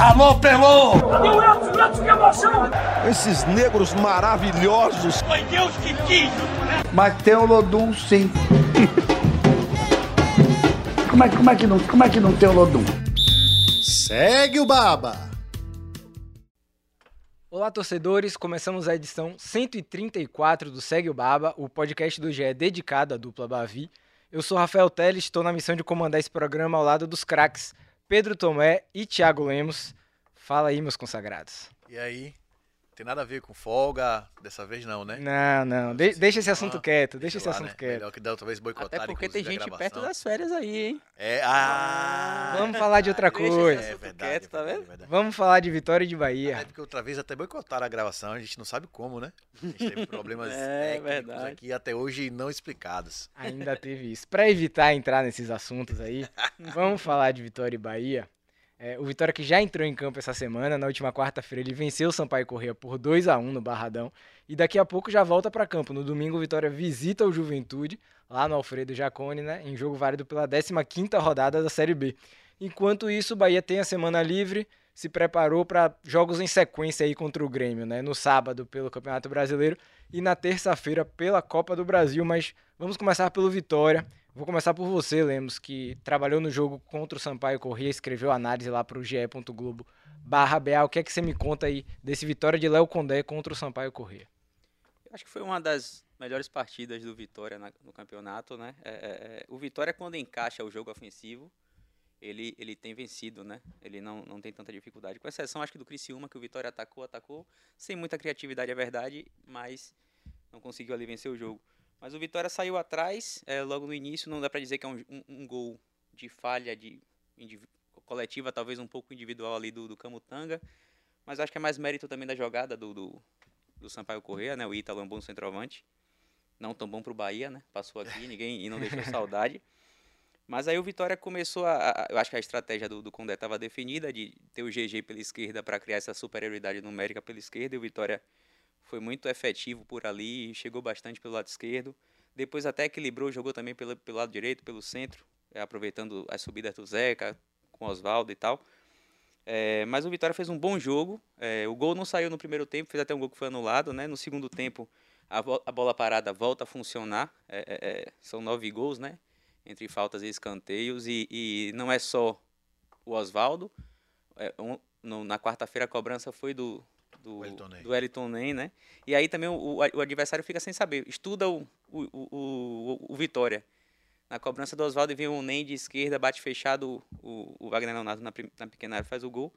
Alô, Pelô! O Edson? Edson, que emoção! Esses negros maravilhosos. Foi Deus que quis! Mas tem o Lodum, sim. como, é, como, é que não, como é que não tem o Lodum? Segue o Baba! Olá, torcedores! Começamos a edição 134 do Segue o Baba, o podcast do GE dedicado à dupla Bavi. Eu sou Rafael Teles, estou na missão de comandar esse programa ao lado dos craques Pedro Tomé e Thiago Lemos. Fala aí, meus consagrados. E aí? Tem nada a ver com folga, dessa vez não, né? Não, não, de- deixa esse assunto quieto, deixa esse lá, assunto né? quieto. Melhor que da outra vez boicotar, Até porque tem gente perto das férias aí, hein? É, ah... Vamos falar de outra Deixa esse coisa. É verdade, quieto, é tá verdade, vendo? é verdade. Vamos falar de Vitória e de Bahia. Até porque outra vez até boicotaram a gravação, a gente não sabe como, né? A gente teve problemas É, técnicos verdade. aqui até hoje não explicados. Ainda teve isso. Para evitar entrar nesses assuntos aí, vamos falar de Vitória e Bahia. É, o Vitória que já entrou em campo essa semana, na última quarta-feira ele venceu o Sampaio Corrêa por 2 a 1 no Barradão e daqui a pouco já volta para campo. No domingo o Vitória visita o Juventude lá no Alfredo Jacone, né, em jogo válido pela 15ª rodada da Série B. Enquanto isso, o Bahia tem a semana livre, se preparou para jogos em sequência aí contra o Grêmio, né, no sábado pelo Campeonato Brasileiro e na terça-feira pela Copa do Brasil, mas vamos começar pelo Vitória. Vou começar por você, Lemos, que trabalhou no jogo contra o Sampaio Corrêa, escreveu análise lá para o ge.globo barra BA. O que é que você me conta aí desse Vitória de Léo Condé contra o Sampaio Corrêa? Eu acho que foi uma das melhores partidas do Vitória na- no campeonato, né? É, é, é, o Vitória, quando encaixa o jogo ofensivo, ele, ele tem vencido, né? Ele não, não tem tanta dificuldade. Com exceção, acho que do Criciúma, que o Vitória atacou, atacou, sem muita criatividade, é verdade, mas não conseguiu ali vencer o jogo. Mas o Vitória saiu atrás, é, logo no início, não dá pra dizer que é um, um- um gol de falha de coletiva, talvez um pouco individual ali do, do Camutanga, mas acho que é mais mérito também da jogada do, do, do Sampaio Corrêa, né? O Ítalo é um bom centroavante. Não tão bom pro Bahia, né? Passou aqui, ninguém e não deixou saudade. Mas aí o Vitória começou a. a- eu acho que a estratégia do, do Condé estava definida, de ter o GG pela esquerda para criar essa superioridade numérica pela esquerda. E o Vitória foi muito efetivo por ali, chegou bastante pelo lado esquerdo. Depois até equilibrou, jogou também pelo, pelo lado direito, pelo centro, eh, aproveitando as subidas do Zeca, com Oswaldo e tal. É, mas o Vitória fez um bom jogo. é, o gol não saiu no primeiro tempo, fez até um gol que foi anulado, né? No segundo tempo, a, a bola parada volta a funcionar. é, é, é, são nove gols, né? Entre faltas e escanteios. E, e não é só o Oswaldo. é, um- na quarta-feira a cobrança foi do, do Wellington Ney. do Wellington Ney, né? E aí também o, o adversário fica sem saber. Estuda o, o, o, o, Vitória. Na cobrança do Oswaldo vem o Ney de esquerda, bate fechado, o, o Wagner Leonardo na, na pequena área faz o gol.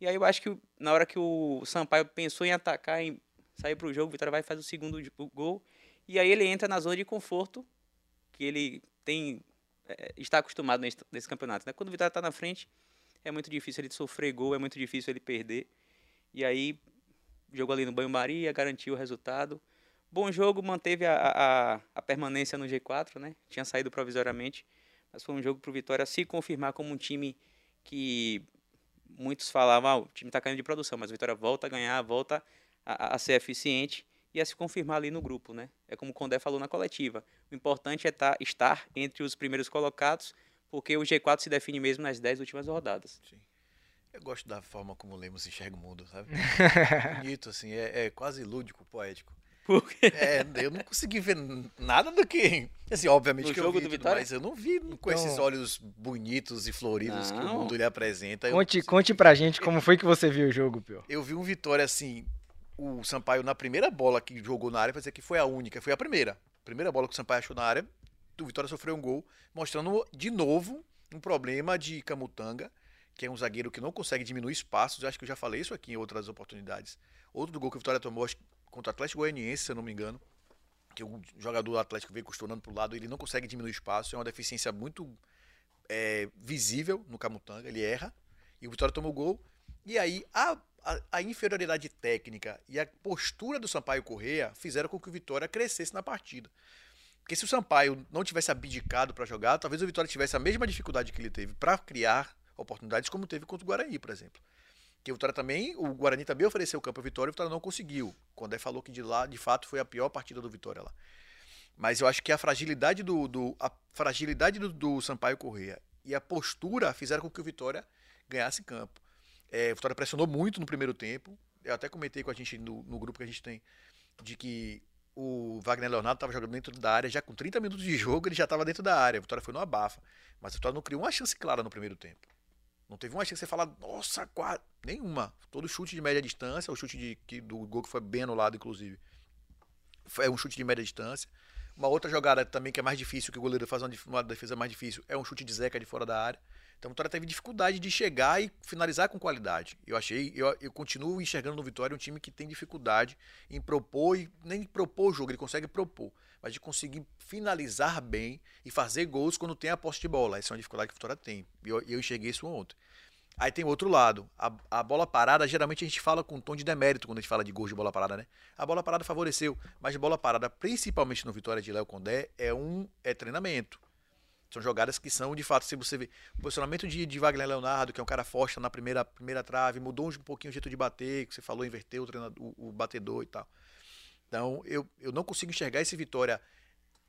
E aí eu acho que na hora que o Sampaio pensou em atacar, em sair para o jogo, o Vitória vai e faz o segundo gol. E aí ele entra na zona de conforto, que ele tem é, está acostumado nesse, nesse campeonato. Né? Quando o Vitória está na frente, é muito difícil ele sofrer gol, é muito difícil ele perder. E aí jogou ali no banho-maria, garantiu o resultado. Bom jogo, manteve a, a, a permanência no G4, né? Tinha saído provisoriamente, mas foi um jogo para o Vitória se confirmar como um time que muitos falavam, ah, o time está caindo de produção, mas o Vitória volta a ganhar, volta a, a ser eficiente e a se confirmar ali no grupo, né? É como o Condé falou na coletiva. O importante é tá, estar entre os primeiros colocados, porque o G4 se define mesmo nas 10 últimas rodadas. Eu gosto da forma como o Lemos enxerga o mundo, sabe? Bonito, assim, é, é quase lúdico, poético. Porque É, eu não consegui ver nada do que. Assim, obviamente No que eu vi do tudo, Vitória? mas eu não vi com Então- esses olhos bonitos e floridos que o Não. mundo lhe apresenta. Eu, Conte, conte pra gente como foi que você viu o jogo, Pio. eu vi um Vitória assim, o Sampaio na primeira bola que jogou na área, pra dizer que foi a única, foi a primeira. Primeira bola que o Sampaio achou na área, o Vitória sofreu um gol, mostrando de novo um problema de Camutanga, que é um zagueiro que não consegue diminuir espaços. Eu acho que eu já falei isso aqui em outras oportunidades. Outro do gol que o Vitória tomou, contra o Atlético Goianiense, se eu não me engano, que o jogador do Atlético veio costurando pro lado, ele não consegue diminuir espaço, é uma deficiência muito é, visível no Camutanga, ele erra, e o Vitória toma o gol, e aí a, a, a inferioridade técnica e a postura do Sampaio Correia fizeram com que o Vitória crescesse na partida. Porque se o Sampaio não tivesse abdicado para jogar, talvez o Vitória tivesse a mesma dificuldade que ele teve para criar oportunidades, como teve contra o Guarani, por exemplo. Que o Vitória também, o Guarani também ofereceu o campo ao Vitória e o Vitória não conseguiu. Quando falou que de lá, de fato, foi a pior partida do Vitória lá. Mas eu acho que a fragilidade do, do a fragilidade do, do Sampaio Correia e a postura fizeram com que o Vitória ganhasse campo. É, o Vitória pressionou muito no primeiro tempo. Eu até comentei com a gente no, no grupo que a gente tem de que o Wagner Leonardo estava jogando dentro da área, já com 30 minutos de jogo ele já estava dentro da área. A Vitória foi no abafa. Mas a Vitória não criou uma chance clara no primeiro tempo. Não teve uma chance que você fala, nossa, quase. Nenhuma. Todo chute de média distância, o chute de, que, do gol que foi bem anulado, inclusive. É um chute de média distância. Uma outra jogada também que é mais difícil, que o goleiro faz uma, defesa mais difícil, é um chute de Zeca de fora da área. Então o Vitória teve dificuldade de chegar e finalizar com qualidade. Eu achei, eu, eu continuo enxergando no Vitória um time que tem dificuldade em propor e nem propor o jogo, ele consegue propor, mas de conseguir finalizar bem e fazer gols quando tem a posse de bola. Essa é uma dificuldade que o Vitória tem. E eu, eu enxerguei isso ontem. Aí tem outro lado. A, a, bola parada, geralmente a gente fala com um tom de demérito quando a gente fala de gols de bola parada, né? A bola parada favoreceu, mas bola parada, principalmente no Vitória de Léo Condé, é um é treinamento. São jogadas que são, de fato, se você vê o posicionamento de, de Wagner Leonardo, que é um cara forte na primeira, primeira trave, mudou um pouquinho o jeito de bater, que você falou, inverteu o, o, o batedor e tal. Então, eu, eu não consigo enxergar esse Vitória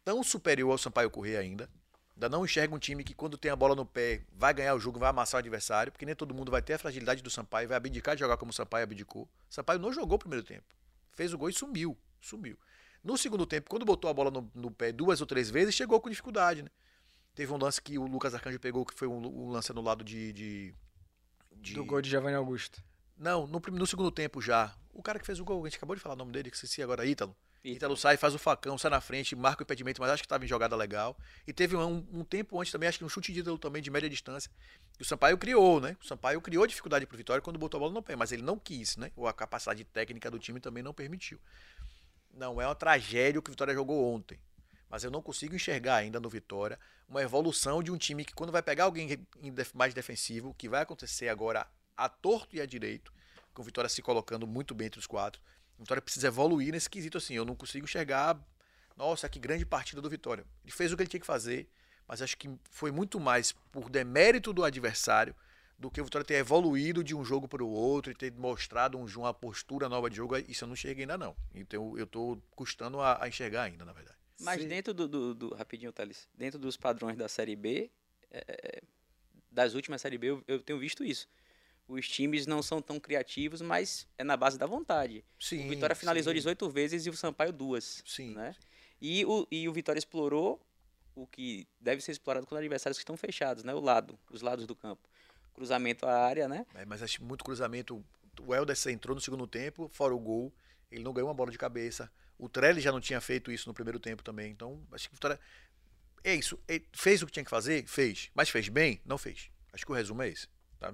tão superior ao Sampaio Corrêa ainda. Ainda não enxerga um time que, quando tem a bola no pé, vai ganhar o jogo, vai amassar o adversário, porque nem todo mundo vai ter a fragilidade do Sampaio, vai abdicar de jogar como o Sampaio abdicou. O Sampaio não jogou o primeiro tempo. Fez o gol e sumiu. Sumiu. No segundo tempo, quando botou a bola no, no pé duas ou três vezes, chegou com dificuldade, né? Teve um lance que o Lucas Arcanjo pegou, que foi um, um lance anulado de, de, de... Do gol de Giovanni Augusto. Não, no, no, segundo tempo já. O cara que fez o gol, a gente acabou de falar o nome dele, que esqueci agora, Ítalo. Ítalo sai, faz o facão, sai na frente, marca o impedimento, mas acho que estava em jogada legal. E teve um, um, tempo antes também, acho que um chute de Ítalo também de média distância. E o Sampaio criou, né? O Sampaio criou dificuldade pro Vitória quando botou a bola no pé, mas ele não quis, né? Ou a capacidade técnica do time também não permitiu. Não é uma tragédia o que o Vitória jogou ontem mas eu não consigo enxergar ainda no Vitória uma evolução de um time que quando vai pegar alguém mais defensivo, que vai acontecer agora a torto e a direito, com o Vitória se colocando muito bem entre os quatro. O Vitória precisa evoluir nesse quesito assim, eu não consigo enxergar, nossa, que grande partida do Vitória. Ele fez o que ele tinha que fazer, mas acho que foi muito mais por demérito do adversário do que o Vitória ter evoluído de um jogo para o outro e ter mostrado um, uma postura nova de jogo, isso eu não enxerguei ainda não. Então eu estou custando a, a enxergar ainda, na verdade. Mas Sim. dentro do, do, do, Rapidinho, Thales. Dentro dos padrões da Série B, é, é, das últimas Série B, eu, eu, tenho visto isso. Os times não são tão criativos, mas é na base da vontade. Sim, o Vitória finalizou sim. 18 vezes e o Sampaio duas. Sim. Né? E, o, e o Vitória explorou o que deve ser explorado com adversários que estão fechados, né? O lado, os lados do campo. Cruzamento à área, né? É, mas acho muito cruzamento. O Helder entrou no segundo tempo, fora o gol. Ele não ganhou uma bola de cabeça. O Trelli já não tinha feito isso no primeiro tempo também. Então, acho que Vitória. É isso. Fez o que tinha que fazer? Fez. Mas fez bem? Não fez. Acho que o resumo é esse. Tá?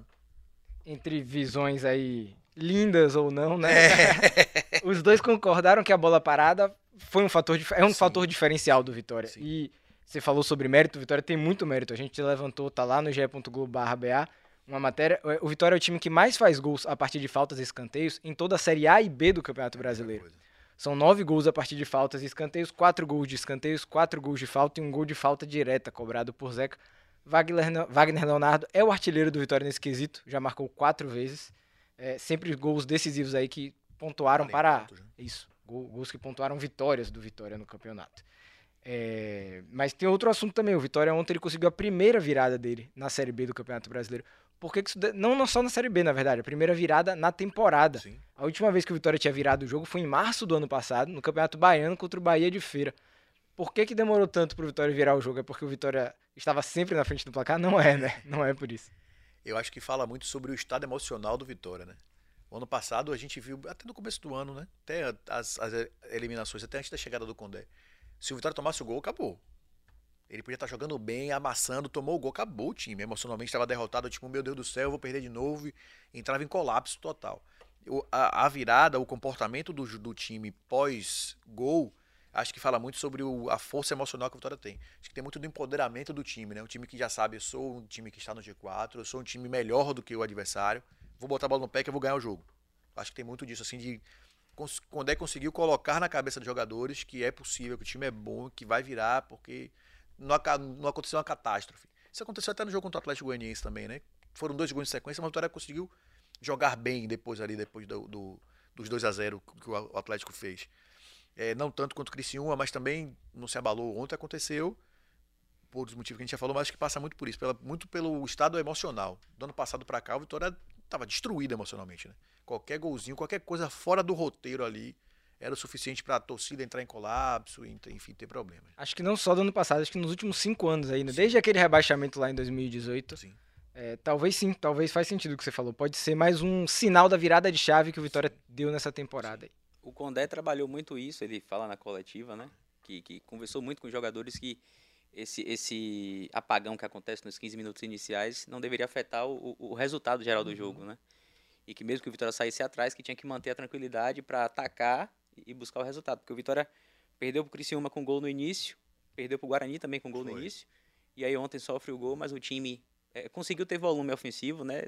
Entre visões aí lindas ou não, né? É. Os dois concordaram que a bola parada foi um fator é um Sim. fator diferencial do Vitória. Sim. E você falou sobre mérito, o Vitória tem muito mérito. A gente levantou, tá lá no ge.globo.ba, uma matéria. O Vitória é o time que mais faz gols a partir de faltas e escanteios em toda a Série A e B do Campeonato Brasileiro. São nove gols a partir de faltas e escanteios, quatro gols de escanteios, quatro gols de falta e um gol de falta direta cobrado por Zeca. Wagner, Wagner Leonardo é o artilheiro do Vitória nesse quesito, já marcou quatro vezes. É, sempre gols decisivos aí que pontuaram para. Isso, gols que pontuaram vitórias do Vitória no campeonato. É, mas tem outro assunto também. O Vitória ontem ele conseguiu a primeira virada dele na Série B do Campeonato Brasileiro. Porque isso, não, não só na Série B, na verdade, a primeira virada na temporada. Sim. A última vez que o Vitória tinha virado o jogo foi em março do ano passado, no Campeonato Baiano contra o Bahia de Feira. Por que, que demorou tanto para o Vitória virar o jogo? É porque o Vitória estava sempre na frente do placar? Não é, né? Não é por isso. Eu acho que fala muito sobre o estado emocional do Vitória, né? O ano passado a gente viu, até no começo do ano, né? Até as, as eliminações, até antes da chegada do Condé. Se o Vitória tomasse o gol, acabou. Ele podia estar jogando bem, amassando, tomou o gol, acabou o time. Emocionalmente estava derrotado, tipo, meu Deus do céu, eu vou perder de novo. E entrava em colapso total. O, a, a, virada, o comportamento do, do time pós-gol, acho que fala muito sobre o, a força emocional que o Vitória tem. Acho que tem muito do empoderamento do time, né? Um time que já sabe, eu sou um time que está no G4, eu sou um time melhor do que o adversário, vou botar a bola no pé que eu vou ganhar o jogo. Acho que tem muito disso, assim, de quando é conseguiu colocar na cabeça dos jogadores que é possível, que o time é bom, que vai virar, porque não, não aconteceu uma catástrofe. Isso aconteceu até no jogo contra o Atlético Goianiense também, né? Foram dois gols em sequência, mas o Vitória conseguiu jogar bem depois ali, depois do, do, dos 2 a 0 que o Atlético fez. É, não tanto quanto o Criciúma, mas também não se abalou. Ontem aconteceu, por os motivos que a gente já falou, mas acho que passa muito por isso, pela, muito pelo estado emocional. Do ano passado para cá, o Vitória tava destruída emocionalmente, né? Qualquer golzinho, qualquer coisa fora do roteiro ali era o suficiente para a torcida entrar em colapso, enfim, ter problemas. Acho que não só do ano passado, acho que nos últimos cinco anos aí, né? desde aquele rebaixamento lá em 2018. Sim. É, talvez sim, talvez faz sentido o que você falou. Pode ser mais um sinal da virada de chave que o Vitória deu nessa temporada. aí. O Condé trabalhou muito isso, ele fala na coletiva, né? Que, que conversou muito com os jogadores que esse, esse apagão que acontece nos 15 minutos iniciais não deveria afetar o, o- o resultado geral do jogo, né? E que mesmo que o Vitória saísse atrás, que tinha que manter a tranquilidade para atacar e- buscar o resultado. Porque o Vitória perdeu pro Criciúma com gol no início, perdeu pro Guarani também com gol no Foi. início, e aí ontem sofre o gol, mas o time eh, conseguiu ter volume ofensivo, né?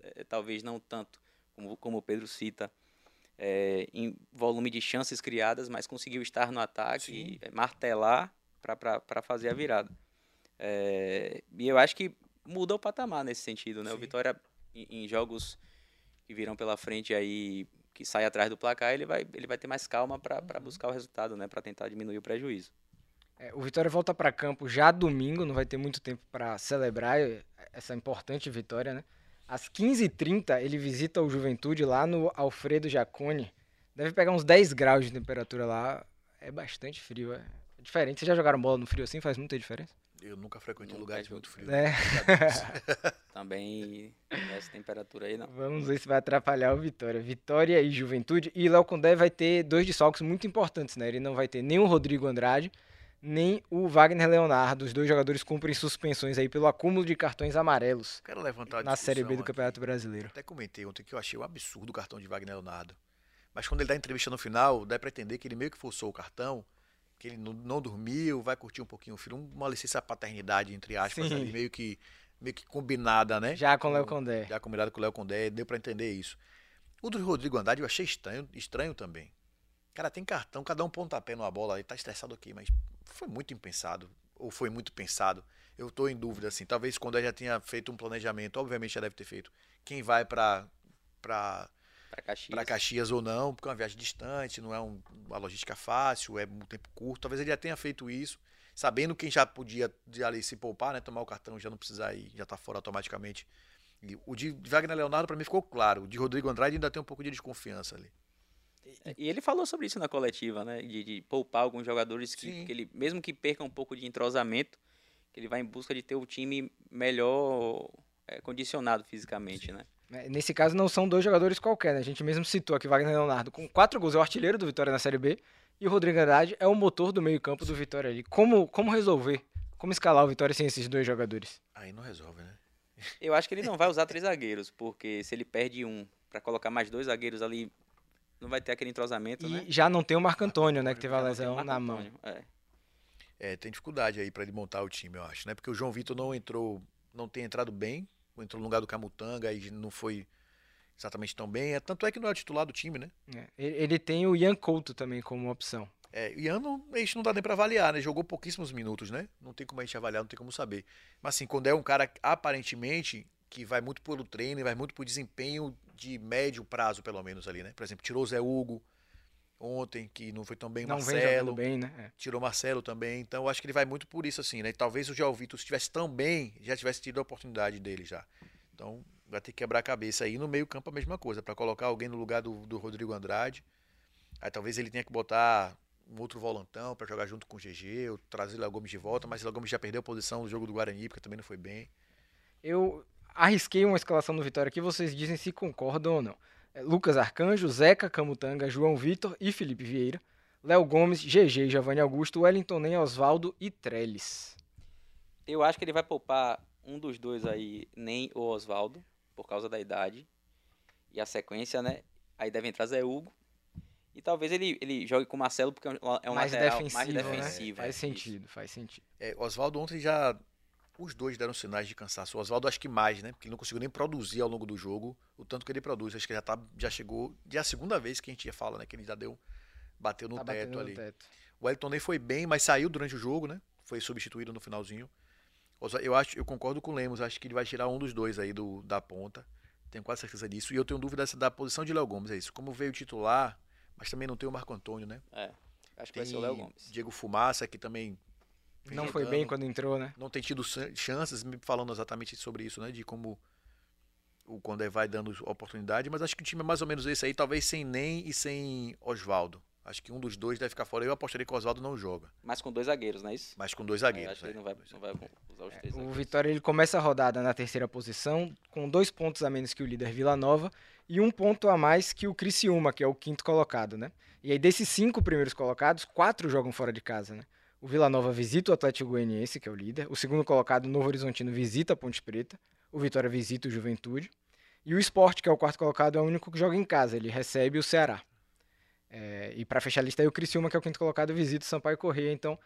Eh, talvez não tanto como, como o Pedro cita, é, em volume de chances criadas, mas conseguiu estar no ataque, e, é, martelar para fazer a virada. É, e eu acho que muda o patamar nesse sentido, né? O Sim. Vitória, em, em jogos que virão pela frente aí, que sai atrás do placar, ele vai, ele vai ter mais calma para Uhum. buscar o resultado, né? Para tentar diminuir o prejuízo. É, o Vitória volta para campo já domingo, não vai ter muito tempo para celebrar eh, essa importante vitória, né? Às 15h30 ele visita o Juventude lá no Alfredo Jacone. Deve pegar uns 10 graus de temperatura lá. É bastante frio, é é diferente. Vocês já jogaram bola no frio assim? Faz muita diferença? Eu nunca frequentei Nunca lugares muito frios. É. Também essa temperatura aí não. Vamos ver se vai atrapalhar o Vitória. Vitória e Juventude. E Léo Condé vai ter dois desfalques muito importantes, né? Ele não vai ter nem o Rodrigo Andrade, nem o Wagner Leonardo. Os dois jogadores cumprem suspensões aí pelo acúmulo de cartões amarelos Quero levantar na Série B do Campeonato aqui. Brasileiro. Até comentei ontem que eu achei um absurdo o cartão de Wagner Leonardo. Mas quando ele dá entrevista no final, dá pra entender que ele meio que forçou o cartão, que ele não, não dormiu, vai curtir um pouquinho o filho, uma licença paternidade, entre aspas, ali, meio que, meio que combinada, né? Já com o Léo Condé. Já combinado com o Léo Condé, deu pra entender isso. O do Rodrigo Andrade eu achei estranho, estranho também. Cara, tem cartão, cada um pontapé numa bola, ele tá estressado aqui, mas foi muito impensado, ou foi muito pensado. Eu tô em dúvida, assim, talvez quando ele já tinha feito um planejamento, obviamente já deve ter feito, quem vai pra, Para Caxias. pra Caxias ou não, porque é uma viagem distante, não é um- uma logística fácil, é um tempo curto, talvez ele já tenha feito isso, sabendo quem já podia ali se poupar, né, tomar o cartão, já não precisar ir, já tá fora automaticamente. E o de Wagner Leonardo para mim ficou claro, o de Rodrigo Andrade ainda tem um pouco de desconfiança ali. E ele falou sobre isso na coletiva, né? De, de poupar alguns jogadores que, que ele, mesmo que perca um pouco de entrosamento, que ele vai em busca de ter o time melhor é, condicionado fisicamente, né? É, Nesse caso não são dois jogadores qualquer, né? A gente mesmo citou aqui Wagner Leonardo com quatro gols, é o artilheiro do Vitória na Série B. E o Rodrigo Andrade é o motor do meio-campo do Vitória ali. Como, como resolver? Como escalar o Vitória sem esses dois jogadores? Aí não resolve, né? Eu acho que ele não vai usar três zagueiros, porque se ele perde um para colocar mais dois zagueiros ali, não vai ter aquele entrosamento, E né? já não tem o Marco Antônio, né? Que teve a lesão na mão. É. É, tem dificuldade aí para ele montar o time, eu acho, né? Porque o João Vitor não entrou, não tem entrado bem, entrou no lugar do Camutanga e não foi exatamente tão bem. É, tanto é que não é o titular do time, né? É, Ele tem o Ian Couto também como opção. É, o Ian não, a gente não dá nem pra avaliar, né? Jogou pouquíssimos minutos, né? Não tem como a gente avaliar, não tem como saber. Mas assim, quando é um cara aparentemente que vai muito pelo treino, vai muito pro desempenho de médio prazo, pelo menos ali, né? Por exemplo, tirou o Zé Hugo ontem, que não foi tão bem, o Marcelo, bem, né? É. tirou o Marcelo também. Então eu acho que ele vai muito por isso, assim, né? Talvez o João Vitor, se estivesse tão bem, já tivesse tido a oportunidade dele já. Então vai ter que quebrar a cabeça aí. No meio-campo a mesma coisa, para colocar alguém no lugar do, do Rodrigo Andrade. Aí talvez ele tenha que botar um outro volantão para jogar junto com o GG, ou trazer o Léo Gomes de volta, mas o Léo Gomes já perdeu a posição no jogo do Guarani, porque também não foi bem. Eu arrisquei uma escalação do Vitória aqui, vocês dizem se concordam ou não. É, Lucas Arcanjo, Zeca Camutanga, João Vitor e Felipe Vieira. Léo Gomes, GG, Giovanni Augusto, Wellington Nem, Oswaldo e Trellis. Eu acho que ele vai poupar um dos dois aí, nem o Oswaldo, por causa da idade. E a sequência, né? Aí deve entrar Zé Hugo. E talvez ele, ele jogue com o Marcelo, porque é um, é mais lateral defensivo, mais né? defensivo. Faz é, isso. sentido, faz sentido. É, Oswaldo ontem já. Os dois deram sinais de cansaço. O Oswaldo acho que mais, né? Porque ele não conseguiu nem produzir ao longo do jogo o tanto que ele produz. Acho que já, tá, já chegou. Já é a segunda vez que a gente já fala, né? Que ele já deu. Bateu no tá teto ali. no teto. O Wellington nem foi bem, mas saiu durante o jogo, né? Foi substituído no finalzinho. Eu acho, eu concordo com o Lemos, acho que ele vai tirar um dos dois aí do, da ponta. Tenho quase certeza disso. E eu tenho dúvida da posição de Léo Gomes, é isso. Como veio titular, mas também não tem o Marco Antônio, né? É, acho que Tem vai ser o Léo Gomes. Diego Fumaça, que também vem Não foi bem jogando, quando entrou, né? não tem tido chan- chances, me falando exatamente sobre isso, né? De como o Condé vai dando oportunidade, mas acho que o time é mais ou menos esse aí, talvez sem Nem e sem Oswaldo. Acho que um dos dois deve ficar fora. Eu apostaria que o Oswaldo não joga, Mas com dois zagueiros, não é isso? mas com dois É, eu zagueiros. acho que ele né? não vai, não vai usar os três O zagueiros. Vitória ele começa a rodada na terceira posição, com dois pontos a menos que o líder Vila Nova e um ponto a mais que o Criciúma, que é o quinto colocado, né? E aí desses cinco primeiros colocados, quatro jogam fora de casa, né? O Vila Nova visita o Atlético Goianiense, que é o líder. O segundo colocado, o Novo Horizontino, visita a Ponte Preta. O Vitória visita o Juventude. E o Sport, que é o quarto colocado, é o único que joga em casa. Ele recebe o Ceará. É, e para fechar a lista aí, o Criciúma, que é o quinto colocado, visita o Sampaio Corrêa. Então,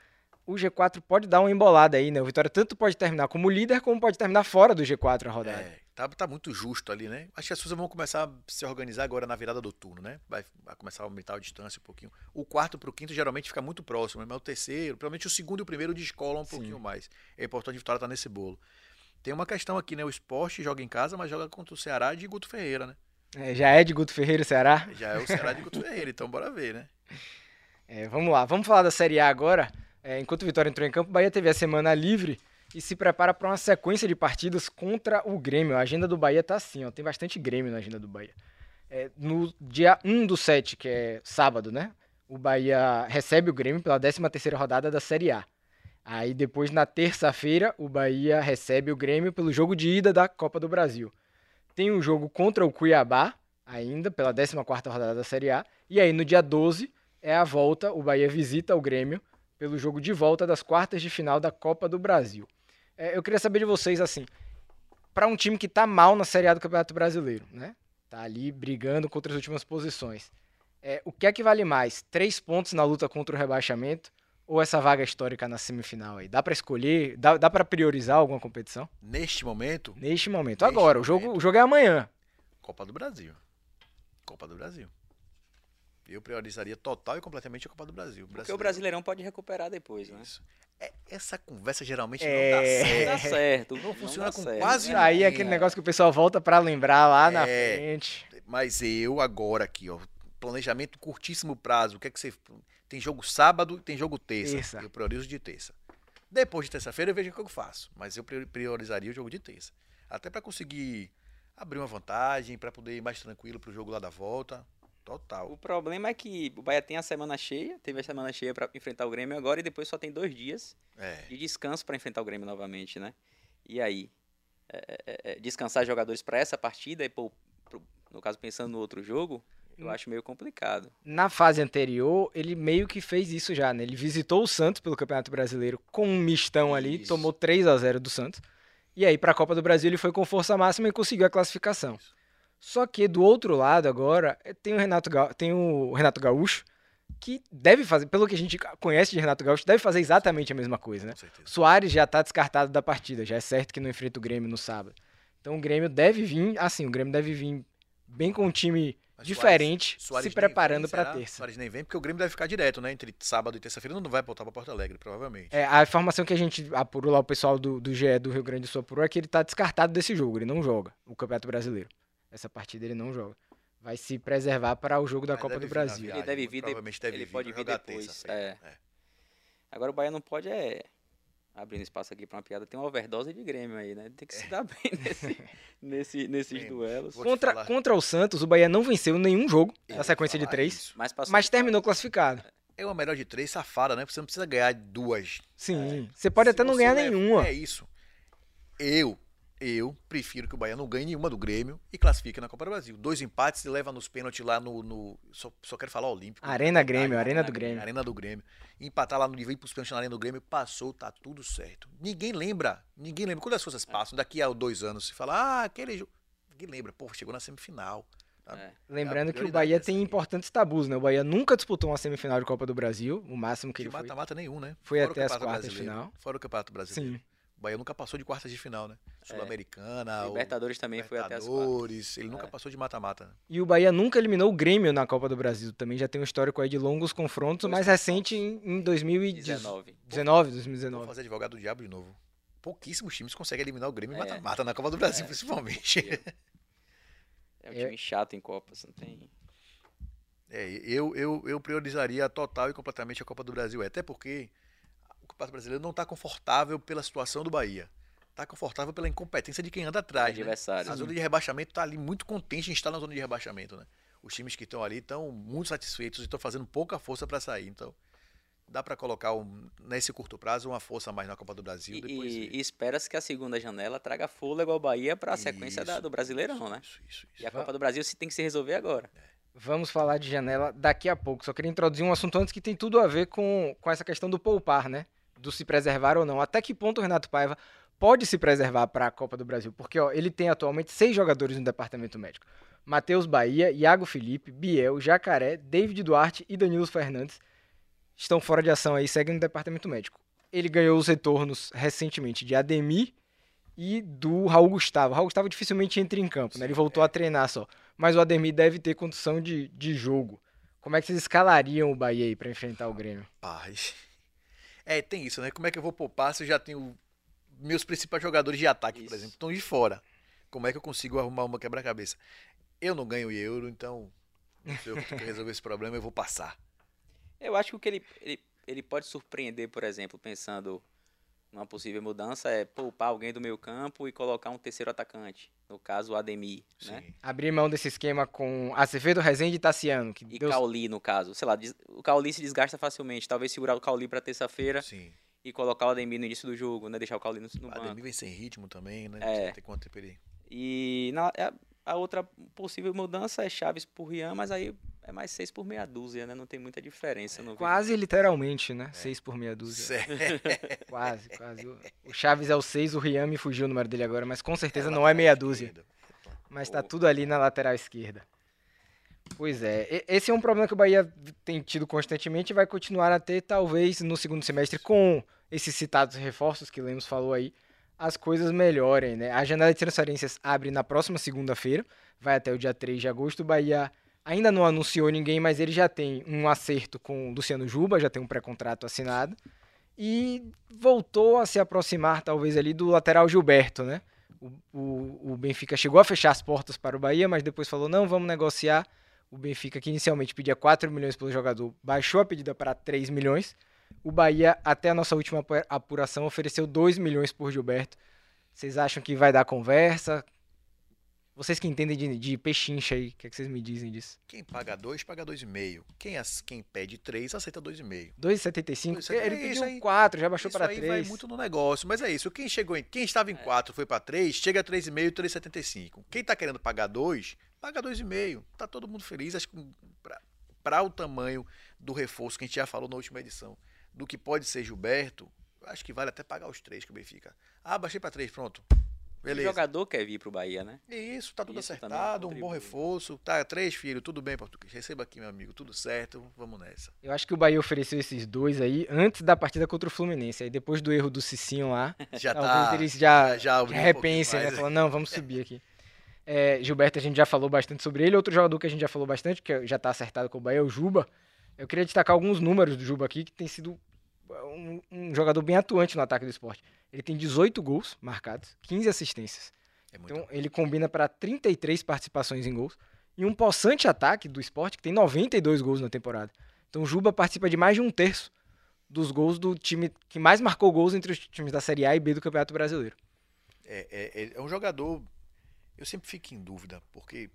o G4 pode dar uma embolada aí, né? O Vitória tanto pode terminar como líder, como pode terminar fora do G4 a rodada. É, tá, tá muito justo ali, né? Acho que as pessoas vão começar a se organizar agora na virada do turno, né? Vai, vai começar a aumentar a distância um pouquinho. O quarto pro quinto geralmente fica muito próximo, mas o terceiro, provavelmente o segundo e o primeiro descolam um Sim. pouquinho mais. É importante a Vitória estar nesse bolo. Tem uma questão aqui, né? O esporte joga em casa, mas joga contra o Ceará de Guto Ferreira, né? É, já é de Guto Ferreira, Ceará. Já é o Ceará de Guto Ferreira, então bora ver, né? É, vamos lá, vamos falar da Série A agora. É, enquanto o Vitória entrou em campo, o Bahia teve a semana livre e se prepara para uma sequência de partidas contra o Grêmio. A agenda do Bahia tá assim, ó, tem bastante Grêmio na agenda do Bahia. É, no dia 1 do 7, que é sábado, né? O Bahia recebe o Grêmio pela 13ª rodada da Série A. Aí depois, na terça-feira, o Bahia recebe o Grêmio pelo jogo de ida da Copa do Brasil. Tem um jogo contra o Cuiabá, ainda, pela 14ª rodada da Série A. E aí, no dia 12, é a volta, o Bahia visita o Grêmio pelo jogo de volta das quartas de final da Copa do Brasil. É, eu queria saber de vocês, assim, para um time que tá mal na Série A do Campeonato Brasileiro, né? Tá ali brigando contra as últimas posições. É, o que é que vale mais? Três pontos na luta contra o rebaixamento ou essa vaga histórica na semifinal aí? Dá para escolher? Dá, dá para priorizar alguma competição? Neste momento, Neste momento. Neste Agora, o jogo, momento. o jogo é amanhã. Copa do Brasil. Copa do Brasil. Eu priorizaria total e completamente a Copa do Brasil. Porque o Brasileirão pode recuperar depois, né? Isso. É, essa conversa geralmente É. não dá Não certo. dá certo. Não funciona dá com certo. quase Aí é ninguém, aquele negócio que o pessoal volta para lembrar lá na É. frente. Mas eu agora aqui, ó, planejamento curtíssimo prazo. O que é que você tem jogo sábado, tem jogo terça. Terça. Eu priorizo de terça. Depois de terça-feira eu vejo o que eu faço, mas eu prior- priorizaria o jogo de terça. Até para conseguir abrir uma vantagem, para poder ir mais tranquilo pro jogo lá da volta. Total. O problema é que o Bahia tem a semana cheia, teve a semana cheia para enfrentar o Grêmio agora e depois só tem dois dias É. de descanso para enfrentar o Grêmio novamente, né? E aí, é, é, é, descansar jogadores para essa partida e pô, pro- no caso pensando no outro jogo, eu acho meio complicado. Na fase anterior, ele meio que fez isso já, né? Ele visitou o Santos pelo Campeonato Brasileiro com um mistão ali, Isso. tomou 3 a 0 do Santos. E aí, para a Copa do Brasil, ele foi com força máxima e conseguiu a classificação. Só que do outro lado agora, eh, tem o Renato, Ga- tem o Renato Gaúcho, que deve fazer, pelo que a gente conhece de Renato Gaúcho, deve fazer exatamente a mesma coisa, né? Soares já tá descartado da partida, já é certo que não enfrenta o Grêmio no sábado. Então o Grêmio deve vir, assim, o Grêmio deve vir bem com um time Mas diferente, Soares- Soares se preparando para terça. Soares nem vem, porque o Grêmio deve ficar direto, né? Entre sábado e terça-feira não vai voltar pra Porto Alegre, provavelmente. É, a informação que a gente apurou lá, o pessoal do, do GE do Rio Grande do Sul apurou, é que ele tá descartado desse jogo, ele não joga o Campeonato Brasileiro. Essa partida ele não joga. Vai se preservar para o jogo da Mas Copa do Brasil. viagem, Ele deve vir de- provavelmente deve ele vir pode vir depois, terça-feira. é. Agora o Bahia não pode é abrindo espaço aqui para uma piada, tem uma overdose de Grêmio aí, né? Tem que se dar bem nesse, nesse, nesses Bem, duelos. Contra, falar. contra o Santos, o Bahia não venceu nenhum jogo Eu na ia sequência de três, isso. Mas, passou mas de terminou classificado. É uma melhor de três safada, né? Porque você não precisa ganhar duas. Sim, você pode Se até não ganhar leva- nenhuma. É isso. Eu, eu prefiro que o Bahia não ganhe nenhuma do Grêmio e classifique na Copa do Brasil. Dois empates e leva nos pênaltis lá no. no- só, só quero falar Olímpico. Arena Grêmio, Arena Arena do Grêmio. Grêmio. Arena do Grêmio. Empatar lá no nível e ir pros pênaltis na Arena do Grêmio, passou, tá tudo certo. Ninguém lembra. Ninguém lembra. Quando as coisas passam, daqui a dois anos, se fala, ah, aquele jogo. Ninguém lembra. Pô, chegou na semifinal. Tá? É. Lembrando É que o Bahia tem aí. importantes tabus, né? O Bahia nunca disputou uma semifinal de Copa do Brasil, o máximo que De ele foi. mata-mata nenhum, né? Foi Fora o até as Campeonato quartas de Brasileiro. final. Fora o Campeonato Brasileiro. Sim. O Bahia nunca passou de quartas de final, né? Sul-Americana, o Libertadores também foi até as quartas. Libertadores, Ele nunca É. passou de mata-mata. né? E o Bahia nunca eliminou o Grêmio na Copa do Brasil. Também já tem um histórico aí de longos confrontos, Dois mais recente em, em 2019, 19. Vou 2019. fazer advogado do diabo de novo. Pouquíssimos times conseguem eliminar o Grêmio É. mata-mata na Copa do Brasil, É. principalmente. É um É. time chato em Copas, não tem. É, eu, eu, eu priorizaria total e completamente a Copa do Brasil. Até porque Campeonato Brasileiro não está confortável pela situação do Bahia. tá confortável pela incompetência de quem anda atrás. Né? A zona de rebaixamento tá ali muito contente em estar na zona de rebaixamento, né? Os times que estão ali estão muito satisfeitos e estão fazendo pouca força para sair. Então, dá para colocar um, nesse curto prazo uma força a mais na Copa do Brasil. E, depois e, e espera-se que a segunda janela traga fôlego ao Bahia para a sequência da- Isso, do Brasileirão, né? Isso, isso, isso. E a Copa do Brasil se tem que se resolver agora. Vamos falar de janela daqui a pouco. Só queria introduzir um assunto antes que tem tudo a ver com, com essa questão do poupar, né? Do se preservar ou não. Até que ponto o Renato Paiva pode se preservar para a Copa do Brasil? Porque ó, ele tem atualmente seis jogadores no departamento médico: Matheus Bahia, Iago Felipe, Biel, Jacaré, David Duarte e Danilo Fernandes estão fora de ação aí, seguem no departamento médico. Ele ganhou os retornos recentemente de Ademir e do Raul Gustavo. O Raul Gustavo dificilmente entra em campo, né? Ele voltou a treinar só. Mas o Ademir deve ter condição de, de jogo. Como é que vocês escalariam o Bahia aí pra enfrentar o Grêmio? Paz. É, tem isso, né? Como é que eu vou poupar se eu já tenho meus principais jogadores de ataque, por Isso. exemplo, estão de fora? Como é que eu consigo arrumar uma quebra-cabeça? Eu não ganho euro, então não sei eu que resolver esse problema, eu vou passar. Eu acho que o que ele, ele, ele pode surpreender, por exemplo, pensando numa possível mudança, é poupar alguém do meio campo e colocar um terceiro atacante. No caso, o Ademir, né? Sim. Abrir mão desse esquema com Acevedo, Rezende e Tassiano. Que E deu- Cauli, no caso. Sei lá, o Cauli se desgasta facilmente. Talvez segurar o Cauli para terça-feira Sim. e colocar o Ademir no início do jogo, né? Deixar o Cauli no, no O banco. Ademir vem sem ritmo também, né? É. Tem quanto tempo ele. E na, a, a outra possível mudança é Chaves por Rian, mas aí é mais seis por meia dúzia, né? Não tem muita diferença. vejo. Quase literalmente, né? Seis por meia dúzia. Certo. Quase, quase. O- Chaves é o seis, o Rian me fugiu o número dele agora, mas com certeza não é meia dúzia. esquerdo. Mas tá O- tudo ali na lateral esquerda. Pois é, esse é um problema que o Bahia tem tido constantemente e vai continuar a ter, talvez, no segundo semestre, com esses citados reforços que Lemos falou aí, as coisas melhorem, né? A janela de transferências abre na próxima segunda-feira, vai até o dia 3 de agosto. O Bahia ainda não anunciou ninguém, mas ele já tem um acerto com o Luciano Juba, já tem um pré-contrato assinado. E voltou a se aproximar, talvez, ali do lateral Gilberto, né? O, o, o Benfica chegou a fechar as portas para o Bahia, mas depois falou: não, vamos negociar. O Benfica, que inicialmente pedia 4 milhões pelo jogador, baixou a pedida para 3 milhões. O Bahia, até a nossa última apu- apuração, ofereceu 2 milhões por Gilberto. Vocês acham que vai dar conversa? Vocês que entendem de, de pechincha aí, o que, é que vocês me dizem disso? Quem paga dois, paga dois e meio. Quem, as- quem pede três, aceita dois e meio. 2,75? Isso aí- Ele é isso pediu aí. 4, já baixou Isso para aí vai 3. muito no negócio, mas é isso. Quem chegou em, quem estava em 4 foi para 3, chega a 3,5 e 3,75. Quem tá querendo pagar 2, paga 2,5. Tá todo mundo feliz. Acho que para o tamanho do reforço que a gente já falou na última edição, do que pode ser Gilberto, acho que vale até pagar os 3 que o Benfica. Ah, baixei para 3, pronto. O Beleza. jogador quer vir pro Bahia, né? Isso, tá tudo Isso também acertado, um bom reforço. Tá, três filhos, tudo bem, português. Receba aqui, meu amigo, tudo certo, vamos nessa. Eu acho que o Bahia ofereceu esses dois aí antes da partida contra o Fluminense. Aí depois do erro do Cicinho lá, Já talvez tá. eles já, já- já um repensem, pouquinho né? Falando, não, vamos subir aqui. É, Gilberto, a gente já falou bastante sobre ele. Outro jogador que a gente já falou bastante, que já tá acertado com o Bahia, é o Juba. Eu queria destacar alguns números do Juba aqui, que tem sido um, um jogador bem atuante no ataque do esporte. Ele tem 18 gols marcados, 15 assistências. É Então ele combina para 33 participações em gols e um possante ataque do esporte que tem 92 gols na temporada. Então o Juba participa de mais de um terço dos gols do time que mais marcou gols entre os times da Série A e B do Campeonato Brasileiro. É, é, é- é um jogador. Eu sempre fico em dúvida, porque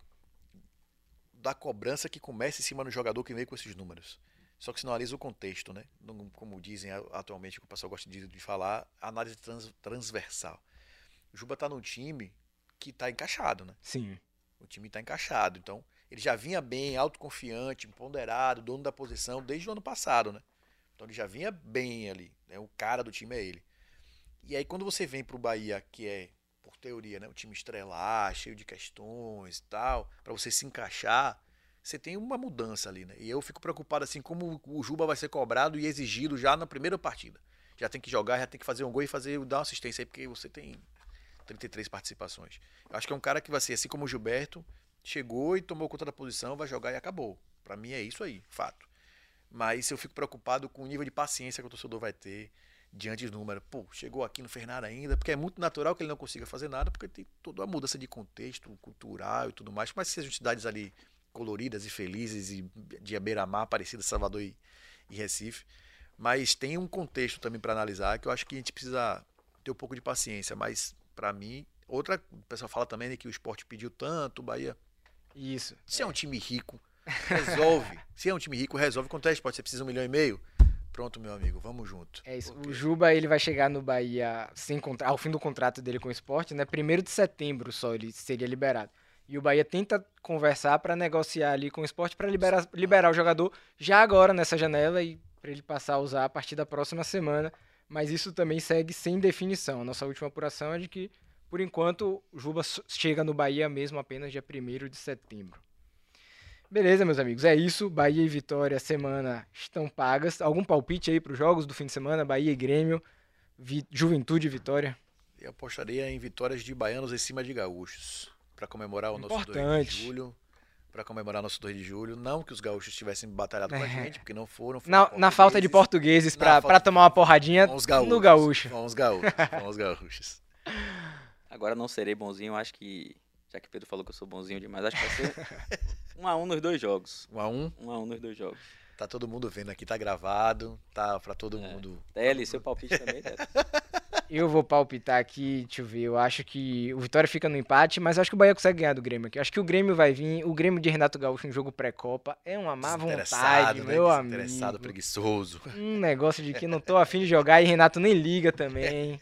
da cobrança que começa em cima do jogador que veio com esses números. Só que se não analisa o contexto, né? Como dizem atualmente, que o pessoal gosta de, de falar, análise trans- transversal. O Juba tá num time que tá encaixado, né? Sim. O time tá encaixado. Então, ele já vinha bem, autoconfiante, ponderado, dono da posição desde o ano passado, né? Então ele já vinha bem ali. Né? O cara do time é ele. E aí quando você vem pro Bahia, que é, por teoria, né, um time estrelar, cheio de questões e tal, para você se encaixar, você tem uma mudança ali, né? E eu fico preocupado assim como o Juba vai ser cobrado e exigido já na primeira partida. Já tem que jogar, já tem que fazer um gol e fazer dar uma assistência aí porque você tem 33 participações. Eu acho que é um cara que vai ser assim como o Gilberto, chegou e tomou conta da posição, vai jogar e acabou. Para mim é isso aí, fato. Mas eu fico preocupado com o nível de paciência que o torcedor vai ter diante do número. Pô, chegou aqui, não fez nada ainda, porque é muito natural que ele não consiga fazer nada, porque tem toda uma mudança de contexto cultural e tudo mais. Mas se as cidades ali coloridas e felizes e de beira-mar, parecidas Salvador e, e Recife. Mas tem um contexto também para analisar que eu acho que a gente precisa ter um pouco de paciência, mas pra mim, outra, o pessoal fala também né, que o esporte pediu tanto, o Bahia. Isso. Se é, um time rico, resolve. Se é um time rico, resolve. Quanto é esporte? Você precisa de um milhão e meio? Pronto, meu amigo, vamos junto. É isso. Porque- O Juba ele vai chegar no Bahia sem contra... ao fim do contrato dele com o esporte, né? Primeiro de setembro só ele seria liberado. E o Bahia tenta conversar para negociar ali com o esporte para liberar, liberar o jogador já agora nessa janela e para ele passar a usar a partir da próxima semana. Mas isso também segue sem definição. Nossa última apuração é de que, por enquanto, o Juba chega no Bahia mesmo apenas dia 1 de setembro. Beleza, meus amigos, é isso. Bahia e Vitória, semana estão pagas. Algum palpite aí para os jogos do fim de semana? Bahia e Grêmio, Vi- Juventude e Vitória. Eu apostaria em vitórias de baianos em cima de gaúchos. Pra comemorar o nosso 2 Importante. de julho. Pra comemorar nosso 2 de julho. Não que os gaúchos tivessem batalhado com a É. gente, porque não foram. foram Na, na falta de portugueses. para tomar uma porradinha Com os gaúchos. no gaúcho. Com os gaúchos. Com os gaúchos. Agora não serei bonzinho, acho que. Já que Pedro falou que eu sou bonzinho demais, acho que vai ser um a um nos dois jogos. Um a um. Um a um nos dois jogos. Tá todo mundo vendo aqui, tá gravado. Tá pra todo É. mundo. Tele, seu palpite também, Tele. Eu vou palpitar aqui, deixa eu ver. Eu acho que o Vitória fica no empate, mas eu acho que o Bahia consegue ganhar do Grêmio aqui. Eu acho que o Grêmio vai vir. O Grêmio de Renato Gaúcho em jogo pré-copa é uma má vontade, né? meu amigo. preguiçoso. Um negócio de que não tô afim de jogar e Renato nem liga também.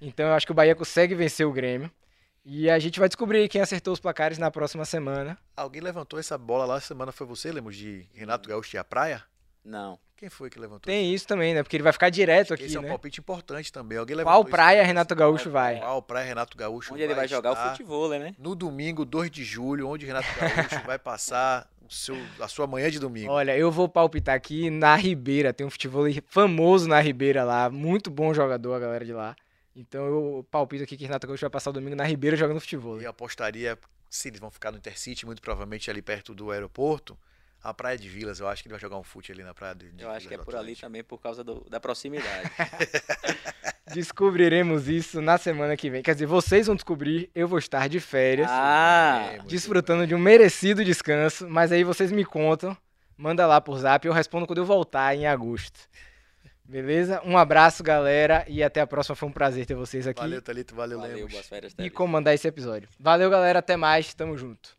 Então eu acho que o Bahia consegue vencer o Grêmio. E a gente vai descobrir quem acertou os placares na próxima semana. Alguém levantou essa bola lá semana, foi você, Lemos, de Renato Gaúcho e a praia? Não. Quem foi que levantou? Tem isso também, né? Porque ele vai ficar direto Esse aqui, é um né? palpite importante também. Alguém Qual praia? Renato Gaúcho vai? Qual praia Renato Gaúcho Onde ele vai jogar o futebol, né? No domingo, 2 de julho, onde Renato Gaúcho vai passar o seu, a sua manhã de domingo. Olha, eu vou palpitar aqui na Ribeira. Tem um futebol famoso na Ribeira lá. Muito bom jogador, a galera de lá. Então eu palpito aqui que Renato Gaúcho vai passar o domingo na Ribeira jogando futebol. E apostaria, se eles vão ficar no Intercity, muito provavelmente ali perto do aeroporto, a Praia de Vilas. Eu acho que ele vai jogar um fute ali na Praia de, de Eu acho que é Vilas por ali também, por causa do- da proximidade. Descobriremos isso na semana que vem. Quer dizer, vocês vão descobrir, eu vou estar de férias, ah! É, desfrutando de um merecido descanso. Mas aí vocês me contam, manda lá por zap, eu respondo quando eu voltar em agosto. Beleza? Um abraço, galera, e até a próxima. Foi um prazer ter vocês aqui Valeu, Thalito, valeu, Valeu, Lemos. boas férias, e Tele. comandar esse episódio. Valeu, galera, até mais, tamo junto.